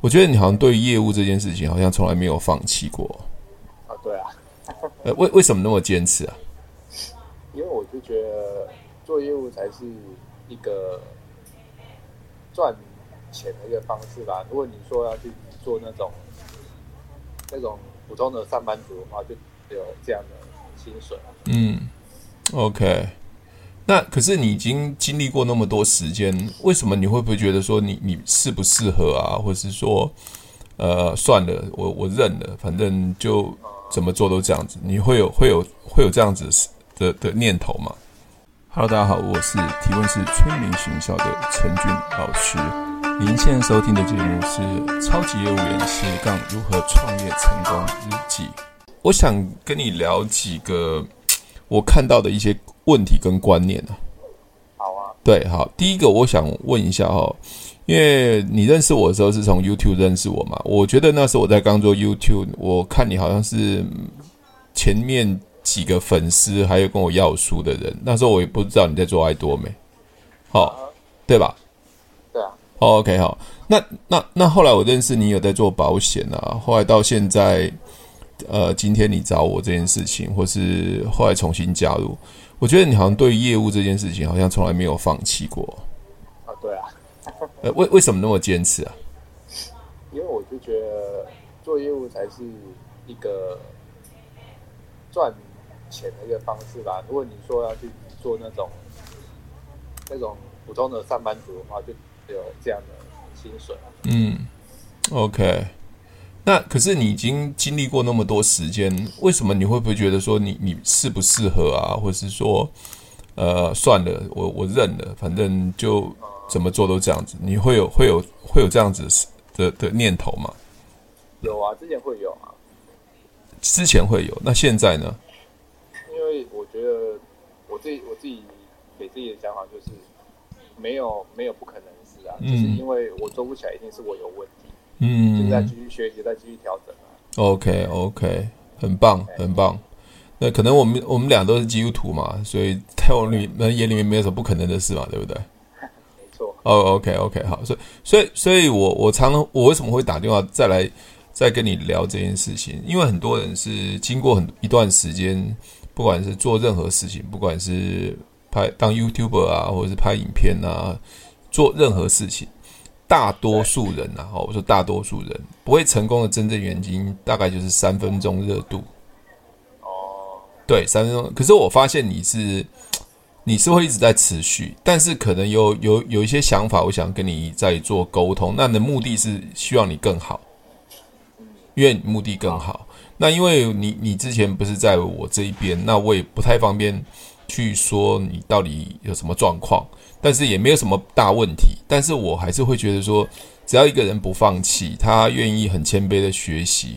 我觉得你好像对业务这件事情，好像从来没有放弃过。啊，对啊。呃，为为什么那么坚持啊？因为我就觉得做业务才是一个赚钱的一个方式吧。如果你说要去做那种那种普通的上班族的话，就有这样的薪水。嗯，OK。那可是你已经经历过那么多时间，为什么你会不会觉得说你你适不适合啊？或者是说，呃，算了，我我认了，反正就怎么做都这样子。你会有会有会有这样子的的念头吗？Hello，大家好，我是提问式催眠学校的陈俊老师。您现在收听的节目是《超级业务员斜杠如何创业成功日记》。我想跟你聊几个我看到的一些。问题跟观念呢？好啊，对，好，第一个我想问一下哈，因为你认识我的时候是从 YouTube 认识我嘛？我觉得那时候我在刚做 YouTube，我看你好像是前面几个粉丝还有跟我要书的人，那时候我也不知道你在做爱多美，好，对吧？对啊。OK，好，那那那后来我认识你有在做保险啊，后来到现在，呃，今天你找我这件事情，或是后来重新加入。我觉得你好像对业务这件事情，好像从来没有放弃过。啊，对啊。呃，为为什么那么坚持啊？因为我就觉得做业务才是一个赚钱的一个方式吧。如果你说要去做那种那种普通的上班族的话，就有这样的薪水。嗯，OK。那可是你已经经历过那么多时间，为什么你会不会觉得说你你适不适合啊？或者是说，呃，算了，我我认了，反正就怎么做都这样子。你会有会有会有这样子的的念头吗？有啊，之前会有啊。之前会有，那现在呢？因为我觉得我自己我自己给自己的想法就是，没有没有不可能的事啊，就是因为我做不起来，一定是我有问题。嗯，就再继续学习，再继续调整啊。OK，OK，很棒，很棒。那可能我们我们俩都是基督徒嘛，所以在我里们眼里面没有什么不可能的事嘛，对不对？没错。哦，OK，OK，好。所以，所以，所以我我常常我为什么会打电话再来再跟你聊这件事情？因为很多人是经过很一段时间，不管是做任何事情，不管是拍当 YouTuber 啊，或者是拍影片啊，做任何事情。大多数人然后，我说大多数人不会成功的真正原因，大概就是三分钟热度。哦，对，三分钟。可是我发现你是，你是会一直在持续，但是可能有有有一些想法，我想跟你在做沟通。那你的目的是希望你更好，因为你目的更好。那因为你你之前不是在我这一边，那我也不太方便去说你到底有什么状况。但是也没有什么大问题，但是我还是会觉得说，只要一个人不放弃，他愿意很谦卑的学习，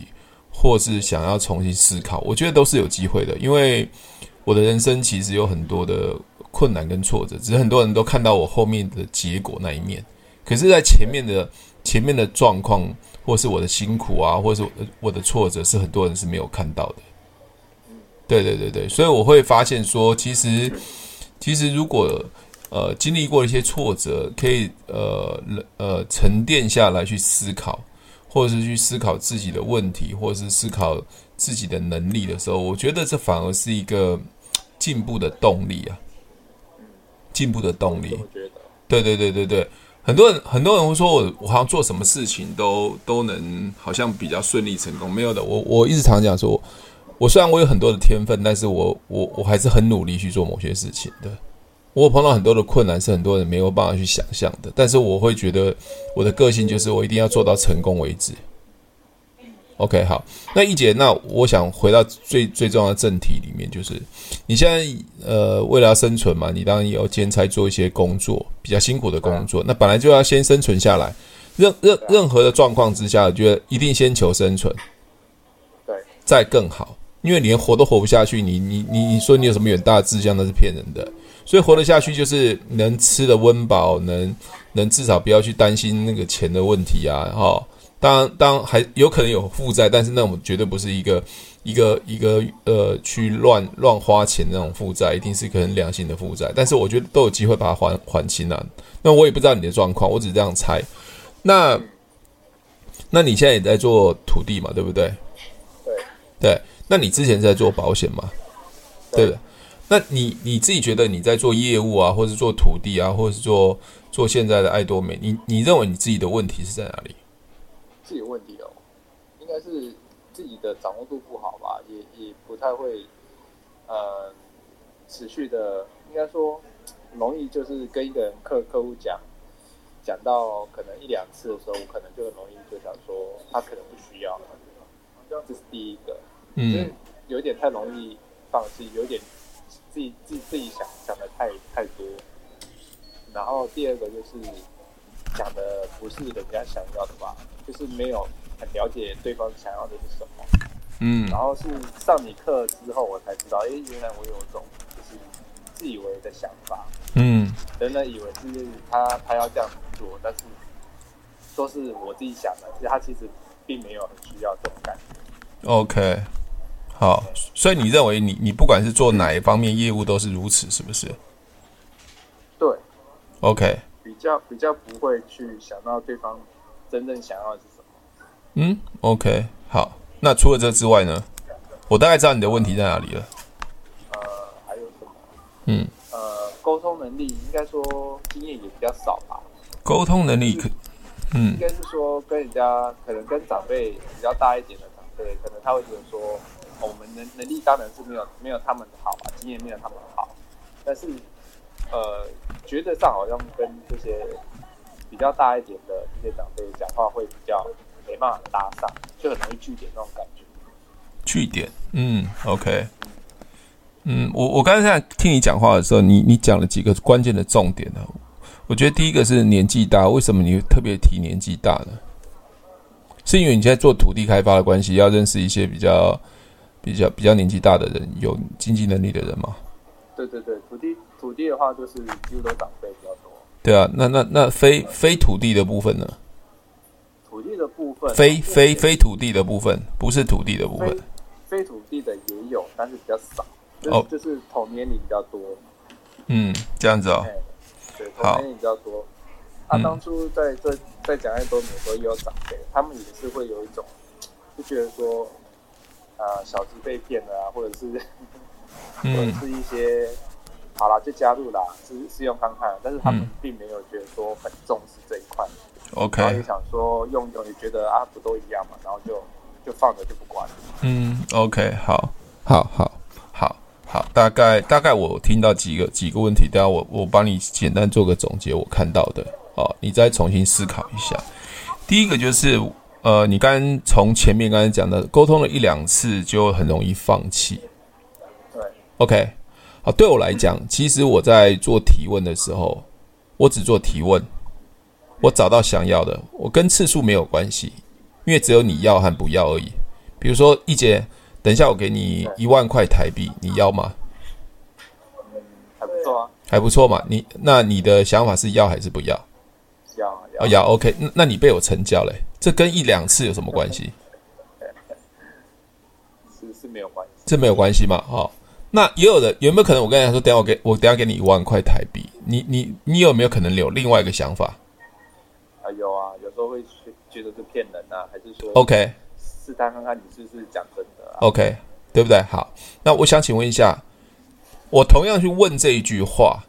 或是想要重新思考，我觉得都是有机会的。因为我的人生其实有很多的困难跟挫折，只是很多人都看到我后面的结果那一面，可是，在前面的前面的状况，或是我的辛苦啊，或是我的挫折，是很多人是没有看到的。对对对对，所以我会发现说，其实其实如果。呃，经历过一些挫折，可以呃呃沉淀下来去思考，或者是去思考自己的问题，或者是思考自己的能力的时候，我觉得这反而是一个进步的动力啊，进步的动力。对对对对对，很多人很多人会说我我好像做什么事情都都能好像比较顺利成功，没有的。我我一直常讲说，我虽然我有很多的天分，但是我我我还是很努力去做某些事情的。我碰到很多的困难，是很多人没有办法去想象的。但是我会觉得，我的个性就是我一定要做到成功为止。OK，好，那一姐，那我想回到最最重要的正题里面，就是你现在呃，为了要生存嘛，你当然也要兼差做一些工作，比较辛苦的工作。那本来就要先生存下来，任任任何的状况之下，我觉得一定先求生存，对，再更好，因为你连活都活不下去，你你你你说你有什么远大志向，那是骗人的。所以活得下去，就是能吃的温饱，能能至少不要去担心那个钱的问题啊！哈，当然，当然还有可能有负债，但是那种绝对不是一个一个一个呃去乱乱花钱那种负债，一定是一个很良性的负债。但是我觉得都有机会把它还还清啊。那我也不知道你的状况，我只是这样猜。那那你现在也在做土地嘛，对不对？对。对，那你之前在做保险嘛？对的。那你你自己觉得你在做业务啊，或是做土地啊，或者是做做现在的爱多美，你你认为你自己的问题是在哪里？自己的问题哦，应该是自己的掌握度不好吧，也也不太会呃持续的，应该说容易就是跟一个人客客户讲。讲到可能一两次的时候，我可能就很容易就想说他可能不需要了，这是第一个，嗯，有点太容易放弃，有点自己自己自己想想的太太多，然后第二个就是讲的不是人家想要的吧，就是没有很了解对方想要的是什么，嗯，然后是上你课之后我才知道，哎，原来我有一种就是自以为的想法，嗯，人人以为是他他要这样做。但是都是我自己想的，其实他其实并没有很需要这种感觉。OK，好，所以你认为你你不管是做哪一方面业务都是如此，是不是？对。OK。比较比较不会去想到对方真正想要的是什么。嗯，OK，好。那除了这之外呢？我大概知道你的问题在哪里了。呃，还有什么？嗯。呃，沟通能力应该说经验也比较少吧。沟通能力可，嗯，应该是说跟人家可能跟长辈比较大一点的长辈，可能他会觉得说，哦、我们能能力当然是没有没有他们好啊，经验没有他们好，但是呃，觉得上好像跟这些比较大一点的这些长辈讲话会比较没办法搭上，就很容易句点那种感觉。据点，嗯，OK，嗯，我我刚才在听你讲话的时候，你你讲了几个关键的重点呢？我觉得第一个是年纪大，为什么你会特别提年纪大呢？是因为你现在做土地开发的关系，要认识一些比较、比较、比较年纪大的人，有经济能力的人嘛？对对对，土地土地的话，就是几乎都长辈比较多。对啊，那那那非非土地的部分呢？土地的部分，非非非土地的部分，不是土地的部分。非，非土地的也有，但是比较少。就是、哦，就是同年龄比较多。嗯，这样子哦。童年比较多，他、啊、当初在这在讲爱多美的时候也有长辈，他们也是会有一种就觉得说，啊、呃，小鸡被骗了啊，或者是，或者是一些，好了就加入了，试试用看看，但是他们并没有觉得说很重视这一块，OK，然后也想说用用也觉得啊不都一样嘛，然后就就放着就不管，嗯，OK，好，好，好。好，大概大概我听到几个几个问题，等下我我帮你简单做个总结，我看到的。哦，你再重新思考一下。第一个就是，呃，你刚刚从前面刚才讲的，沟通了一两次就很容易放弃。对，OK，好，对我来讲，其实我在做提问的时候，我只做提问，我找到想要的，我跟次数没有关系，因为只有你要和不要而已。比如说一姐。等一下，我给你一万块台币，你要吗？嗯，还不错啊，还不错嘛。你那你的想法是要还是不要？要要，哦，要 OK 那。那你被我成交了，这跟一两次有什么关系？是是没有关系，这没有关系嘛？哦，那也有的，有没有可能？我跟你说，等下我给我等下给你一万块台币，你你你有没有可能有另外一个想法？啊，有啊，有时候会觉得是骗人啊，还是说 OK？试探看看你是不是讲真的啊？OK，对不对？好，那我想请问一下，我同样去问这一句话，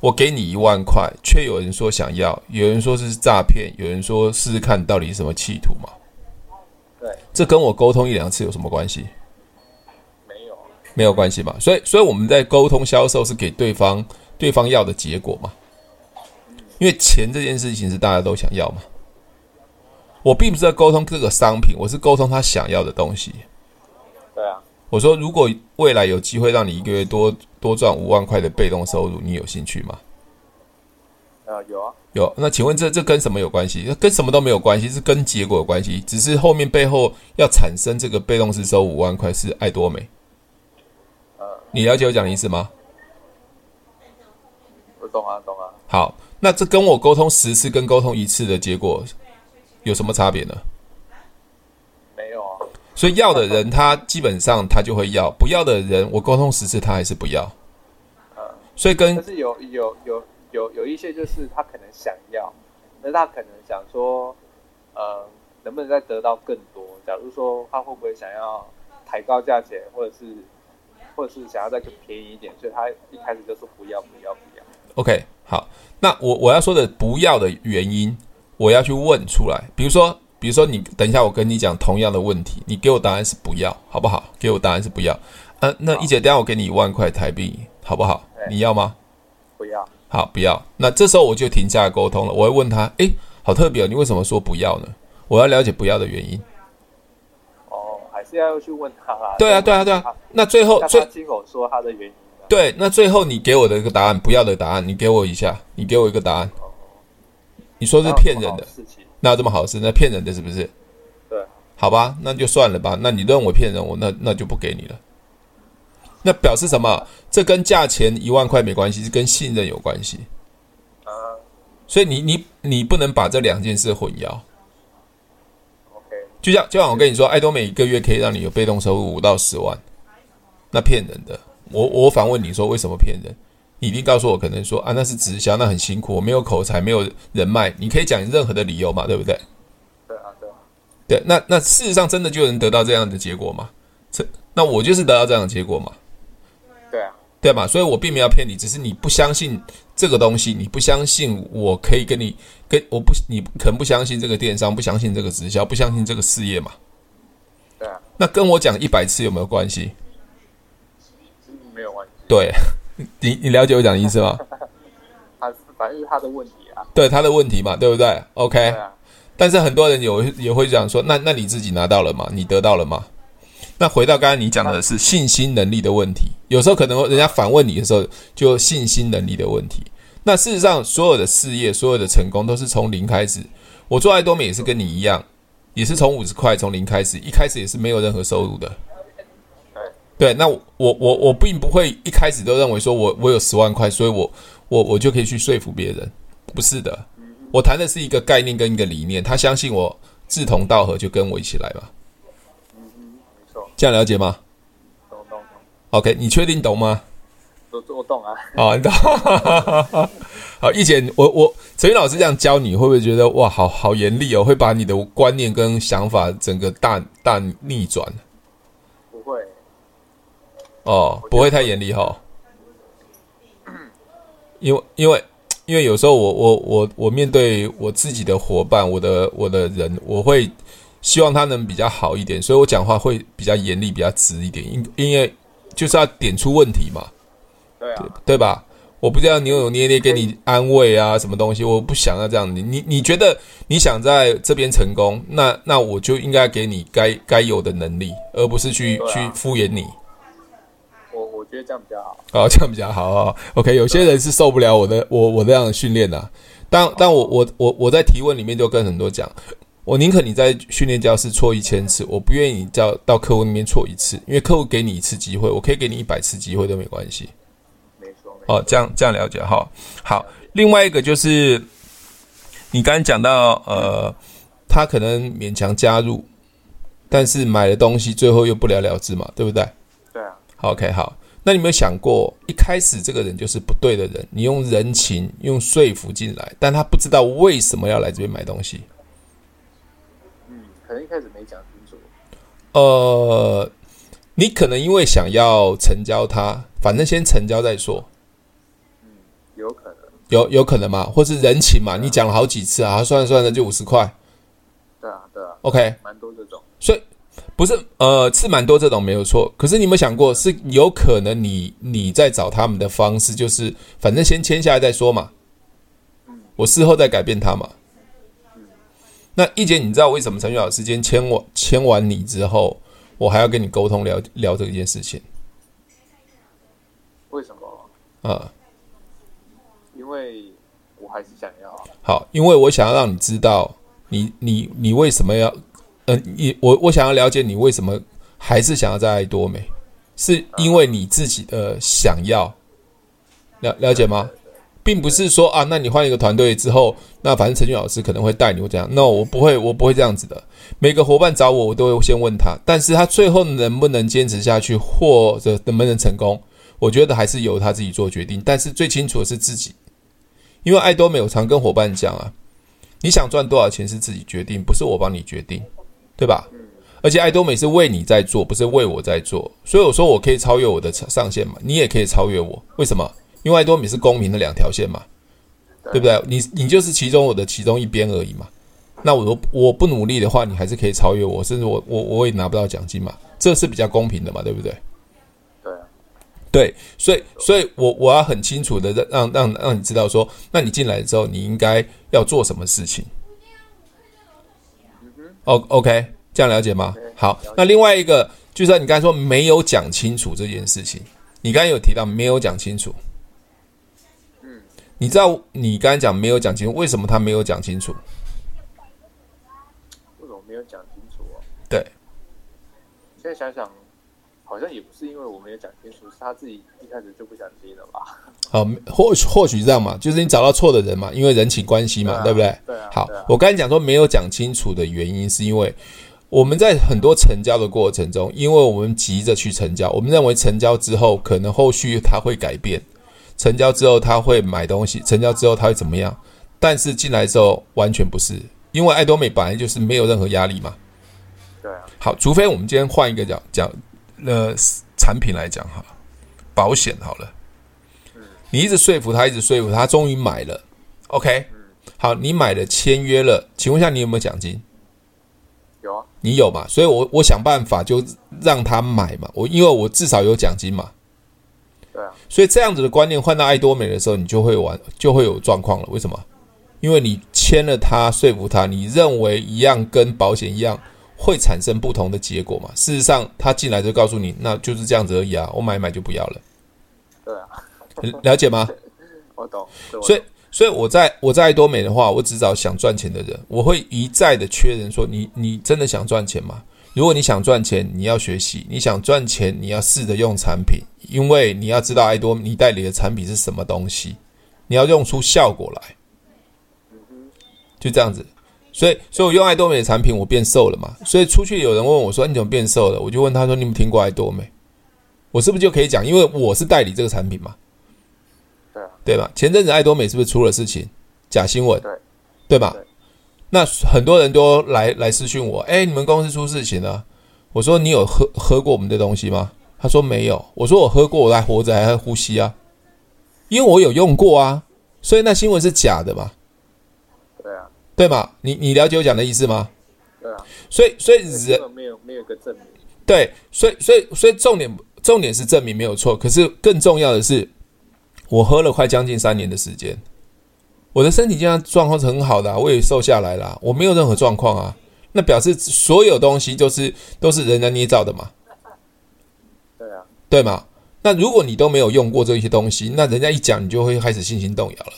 我给你一万块，却有人说想要，有人说是诈骗，有人说试试看到底是什么企图嘛？对，这跟我沟通一两次有什么关系？没有，没有关系嘛。所以，所以我们在沟通销售是给对方对方要的结果嘛？因为钱这件事情是大家都想要嘛。我并不是在沟通这个商品，我是沟通他想要的东西。对啊，我说如果未来有机会让你一个月多多赚五万块的被动收入，你有兴趣吗？呃，有啊，有。那请问这这跟什么有关系？跟什么都没有关系，是跟结果有关系。只是后面背后要产生这个被动式收五万块是爱多美。呃，你了解我讲的意思吗？我懂啊，懂啊。好，那这跟我沟通十次跟沟通一次的结果。有什么差别呢？所以要的人，他基本上他就会要；不要的人，我沟通十次，他还是不要。所以跟但是有有有有有一些，就是他可能想要，那他可能想说，呃，能不能再得到更多？假如说他会不会想要抬高价钱，或者是或者是想要再更便宜一点，所以他一开始就说不要不要不要。OK，好，那我我要说的不要的原因，我要去问出来。比如说，比如说你等一下，我跟你讲同样的问题，你给我答案是不要，好不好？给我答案是不要。嗯、啊，那一姐，等下我给你一万块台币，好不好？你要吗？不要。好，不要。那这时候我就停下来沟通了。我会问他，诶，好特别哦，你为什么说不要呢？我要了解不要的原因。哦，还是要去问他啦。对啊，对啊，对啊。那最后，最亲口说他的原因。对，那最后你给我的一个答案，不要的答案，你给我一下，你给我一个答案。你说是骗人的，那有这么好事？那骗人的是不是？对。好吧，那就算了吧。那你认为骗人，我那那就不给你了。那表示什么？这跟价钱一万块没关系，是跟信任有关系。啊，所以你你你不能把这两件事混淆。OK，就像就像我跟你说，爱多美一个月可以让你有被动收入五到十万，那骗人的。我我反问你说，为什么骗人？你一定告诉我，可能说啊，那是直销，那很辛苦，我没有口才，没有人脉。你可以讲任何的理由嘛，对不对？对啊，对啊。对，那那事实上真的就能得到这样的结果吗？这那我就是得到这样的结果嘛。对啊，对嘛？所以我并没有骗你，只是你不相信这个东西，你不相信我可以跟你跟我不，你可能不相信这个电商，不相信这个直销，不相信这个事业嘛。对啊，那跟我讲一百次有没有关系？没有关系。对，你你了解我讲的意思吗？他反正是他的问题啊。对，他的问题嘛，对不对？OK。对啊。但是很多人有也会讲说，那那你自己拿到了吗？你得到了吗？那回到刚才你讲的是信心能力的问题，有时候可能人家反问你的时候，就信心能力的问题。那事实上，所有的事业、所有的成功都是从零开始。我做爱多美也是跟你一样，也是从五十块从零开始，一开始也是没有任何收入的。对，那我我我并不会一开始都认为说我我有十万块，所以我我我就可以去说服别人，不是的。我谈的是一个概念跟一个理念，他相信我志同道合，就跟我一起来吧。这样了解吗？懂懂懂。OK，你确定懂吗？我我懂啊。好，你懂。好，一姐，我我陈云老师这样教你，会不会觉得哇，好好严厉哦？会把你的观念跟想法整个大大逆转？哦，不会太严厉哈。因为因为因为有时候我我我我面对我自己的伙伴，我的我的人，我会。希望他能比较好一点，所以我讲话会比较严厉、比较直一点，因因为就是要点出问题嘛，对啊，对吧？我不知道扭扭捏捏给你安慰啊，什么东西，我不想要这样。你你你觉得你想在这边成功，那那我就应该给你该该有的能力，而不是去、啊、去敷衍你。觉得这样比较好。哦，这样比较好啊。OK，有些人是受不了我的我我这样的训练的，但但我我我我在提问里面就跟很多讲。我宁可你在训练教室错一千次，我不愿意你叫到客户那边错一次，因为客户给你一次机会，我可以给你一百次机会都没关系。没错。哦，这样这样了解哈。好，另外一个就是你刚刚讲到，呃，他可能勉强加入，但是买的东西最后又不了了之嘛，对不对？对啊。OK，好。那你有没有想过，一开始这个人就是不对的人，你用人情用说服进来，但他不知道为什么要来这边买东西。嗯可能一开始没讲清楚。呃，你可能因为想要成交他，反正先成交再说。嗯，有可能。有有可能嘛？或是人情嘛？你讲了好几次啊，算了算了，就五十块。对啊，对啊。OK，蛮多这种。所以不是呃，是蛮多这种没有错。可是你有没有想过，是有可能你你在找他们的方式，就是反正先签下来再说嘛。嗯。我事后再改变他嘛。那一姐，你知道为什么陈宇老师今天签我签完你之后，我还要跟你沟通聊聊这件事情？为什么？啊，因为我还是想要。好，因为我想要让你知道你，你你你为什么要？嗯、呃，你我我想要了解你为什么还是想要在爱多美，是因为你自己的想要了了解吗？并不是说啊，那你换一个团队之后，那反正陈俊老师可能会带你，或这样。No，我不会，我不会这样子的。每个伙伴找我，我都会先问他，但是他最后能不能坚持下去，或者能不能成功，我觉得还是由他自己做决定。但是最清楚的是自己，因为爱多美，我常跟伙伴讲啊，你想赚多少钱是自己决定，不是我帮你决定，对吧？嗯，而且爱多美是为你在做，不是为我在做，所以我说我可以超越我的上限嘛，你也可以超越我，为什么？因为爱多美是公平的两条线嘛，对不对？你你就是其中我的其中一边而已嘛。那我我不努力的话，你还是可以超越我，甚至我我我也拿不到奖金嘛，这是比较公平的嘛，对不对？对啊，对，所以所以我我要很清楚的让让让你知道说，那你进来之后你应该要做什么事情。O OK，这样了解吗？好，那另外一个就是你刚才说没有讲清楚这件事情，你刚才有提到没有讲清楚。嗯，你知道你刚才讲没有讲清楚，为什么他没有讲清楚？为什么没有讲清楚哦。对，现在想想，好像也不是因为我没有讲清楚，是他自己一开始就不想听了吧？好，或许或许这样嘛，就是你找到错的人嘛，因为人情关系嘛，对，不对？对啊。好，啊、我刚才讲说没有讲清楚的原因，是因为我们在很多成交的过程中，因为我们急着去成交，我们认为成交之后可能后续他会改变，成交之后他会买东西，成交之后他会怎么样？但是进来之后完全不是。因为爱多美本来就是没有任何压力嘛，对啊。好，除非我们今天换一个角讲呃产品来讲哈，保险好了，嗯，你一直说服他，一直说服他，终于买了，OK，嗯，好，你买了签约了，请问一下你有没有奖金？有啊，你有嘛？所以我我想办法就让他买嘛，我因为我至少有奖金嘛，对啊。所以这样子的观念换到爱多美的时候，你就会玩就会有状况了，为什么？因为你签了他，说服他，你认为一样跟保险一样会产生不同的结果嘛？事实上，他进来就告诉你，那就是这样子而已啊，我买买就不要了。对啊，了解吗？我懂。我懂。所以，所以我在我在爱多美的话，我只找想赚钱的人，我会一再的确认说，你你真的想赚钱吗？如果你想赚钱，你要学习；你想赚钱，你要试着用产品，因为你要知道爱多你代理的产品是什么东西，你要用出效果来。就这样子，所以，所以我用爱多美的产品，我变瘦了嘛。所以出去有人问我说：“你怎么变瘦了？”我就问他说：“你有没有听过爱多美？”我是不是就可以讲？因为我是代理这个产品嘛，对啊，对吧？前阵子爱多美是不是出了事情？假新闻，对，对吧？那很多人都来来私讯我：“哎，你们公司出事情了。”我说：“你有喝喝过我们的东西吗？”他说：“没有。”我说：“我喝过，我还活着，还还呼吸啊，因为我有用过啊，所以那新闻是假的嘛。”对吗？你你了解我讲的意思吗？对啊。所以所以人没有没有个证明。对，所以所以所以重点重点是证明没有错。可是更重要的是，我喝了快将近三年的时间，我的身体健康状况是很好的啊，我也瘦下来了，我没有任何状况啊。那表示所有东西都是都是人家捏造的嘛？对啊。对吗？那如果你都没有用过这些东西，那人家一讲，你就会开始信心动摇了。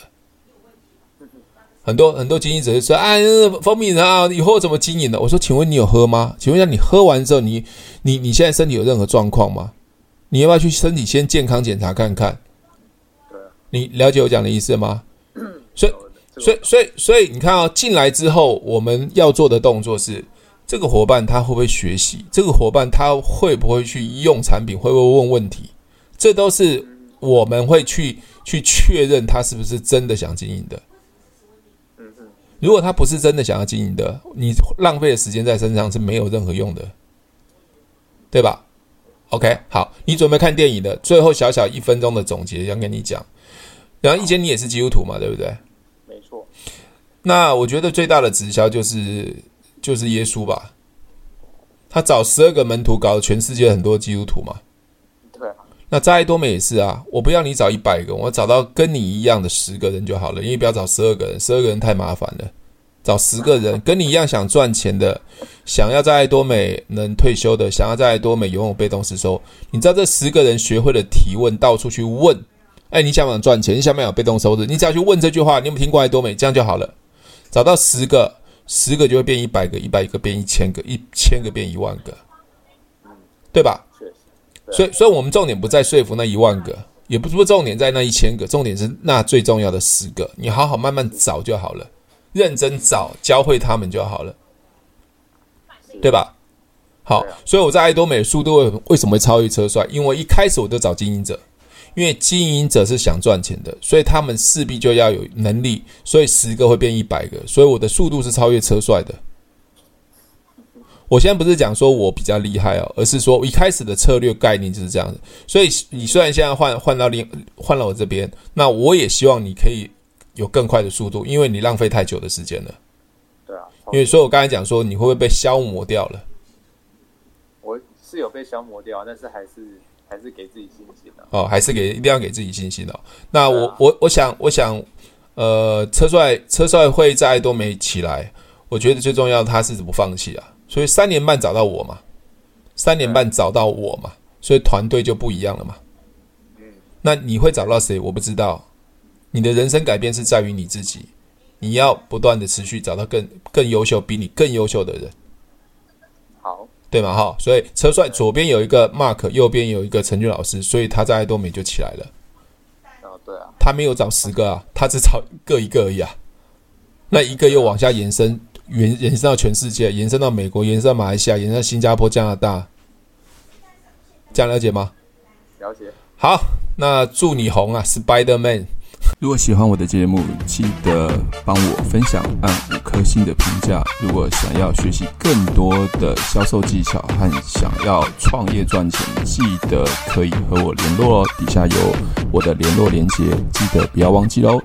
很多很多经营者就说：“啊，蜂蜜啊，以后怎么经营的？”我说：“请问你有喝吗？请问一下，你喝完之后，你你你现在身体有任何状况吗？你要不要去身体先健康检查看看？你了解我讲的意思吗？所以，所以，所以，所以，你看啊，进来之后，我们要做的动作是：这个伙伴他会不会学习？这个伙伴他会不会去用产品？会不会问问题？这都是我们会去去确认他是不是真的想经营的。”如果他不是真的想要经营的，你浪费的时间在身上是没有任何用的，对吧？OK，好，你准备看电影的最后小小一分钟的总结，想跟你讲。然后，以前你也是基督徒嘛，对不对？没错。那我觉得最大的直销就是就是耶稣吧，他找十二个门徒，搞全世界很多基督徒嘛。那在多美也是啊，我不要你找一百个，我找到跟你一样的十个人就好了，因为不要找十二个人，十二个人太麻烦了，找十个人跟你一样想赚钱的，想要在爱多美能退休的，想要在爱多美拥有被动式收，你知道这十个人学会了提问，到处去问，哎，你想不想赚钱？你想不想被动收入？你只要去问这句话，你有没有听过爱多美？这样就好了，找到十个，十个就会变一百个，一百个变一千个，一千个变一万个，对吧？所以，所以我们重点不在说服那一万个，也不是重点在那一千个，重点是那最重要的十个。你好好慢慢找就好了，认真找，教会他们就好了，对吧？好，所以我在爱多美的速度为什么会超越车帅？因为一开始我就找经营者，因为经营者是想赚钱的，所以他们势必就要有能力，所以十个会变一百个，所以我的速度是超越车帅的。我现在不是讲说我比较厉害哦，而是说我一开始的策略概念就是这样子。所以你虽然现在换换到另换了我这边，那我也希望你可以有更快的速度，因为你浪费太久的时间了。对啊，因为所以我刚才讲说你会不会被消磨掉了？我是有被消磨掉，但是还是还是给自己信心的哦，还是给一定要给自己信心哦。那我我我想我想，呃，车帅车帅会在爱多美起来，我觉得最重要他是怎么放弃啊？所以三年半找到我嘛，三年半找到我嘛，所以团队就不一样了嘛。那你会找到谁？我不知道。你的人生改变是在于你自己，你要不断的持续找到更更优秀、比你更优秀的人。好，对吗？哈，所以车帅左边有一个 Mark，右边有一个陈俊老师，所以他在爱多美就起来了。哦，对啊，他没有找十个啊，他只找各一个而已啊。那一个又往下延伸。延延伸到全世界，延伸到美国，延伸到马来西亚，延伸到新加坡、加拿大，这样了解吗？了解。好，那祝你红啊，Spider Man！如果喜欢我的节目，记得帮我分享，按五颗星的评价。如果想要学习更多的销售技巧和想要创业赚钱，记得可以和我联络哦。底下有我的联络连接，记得不要忘记喽。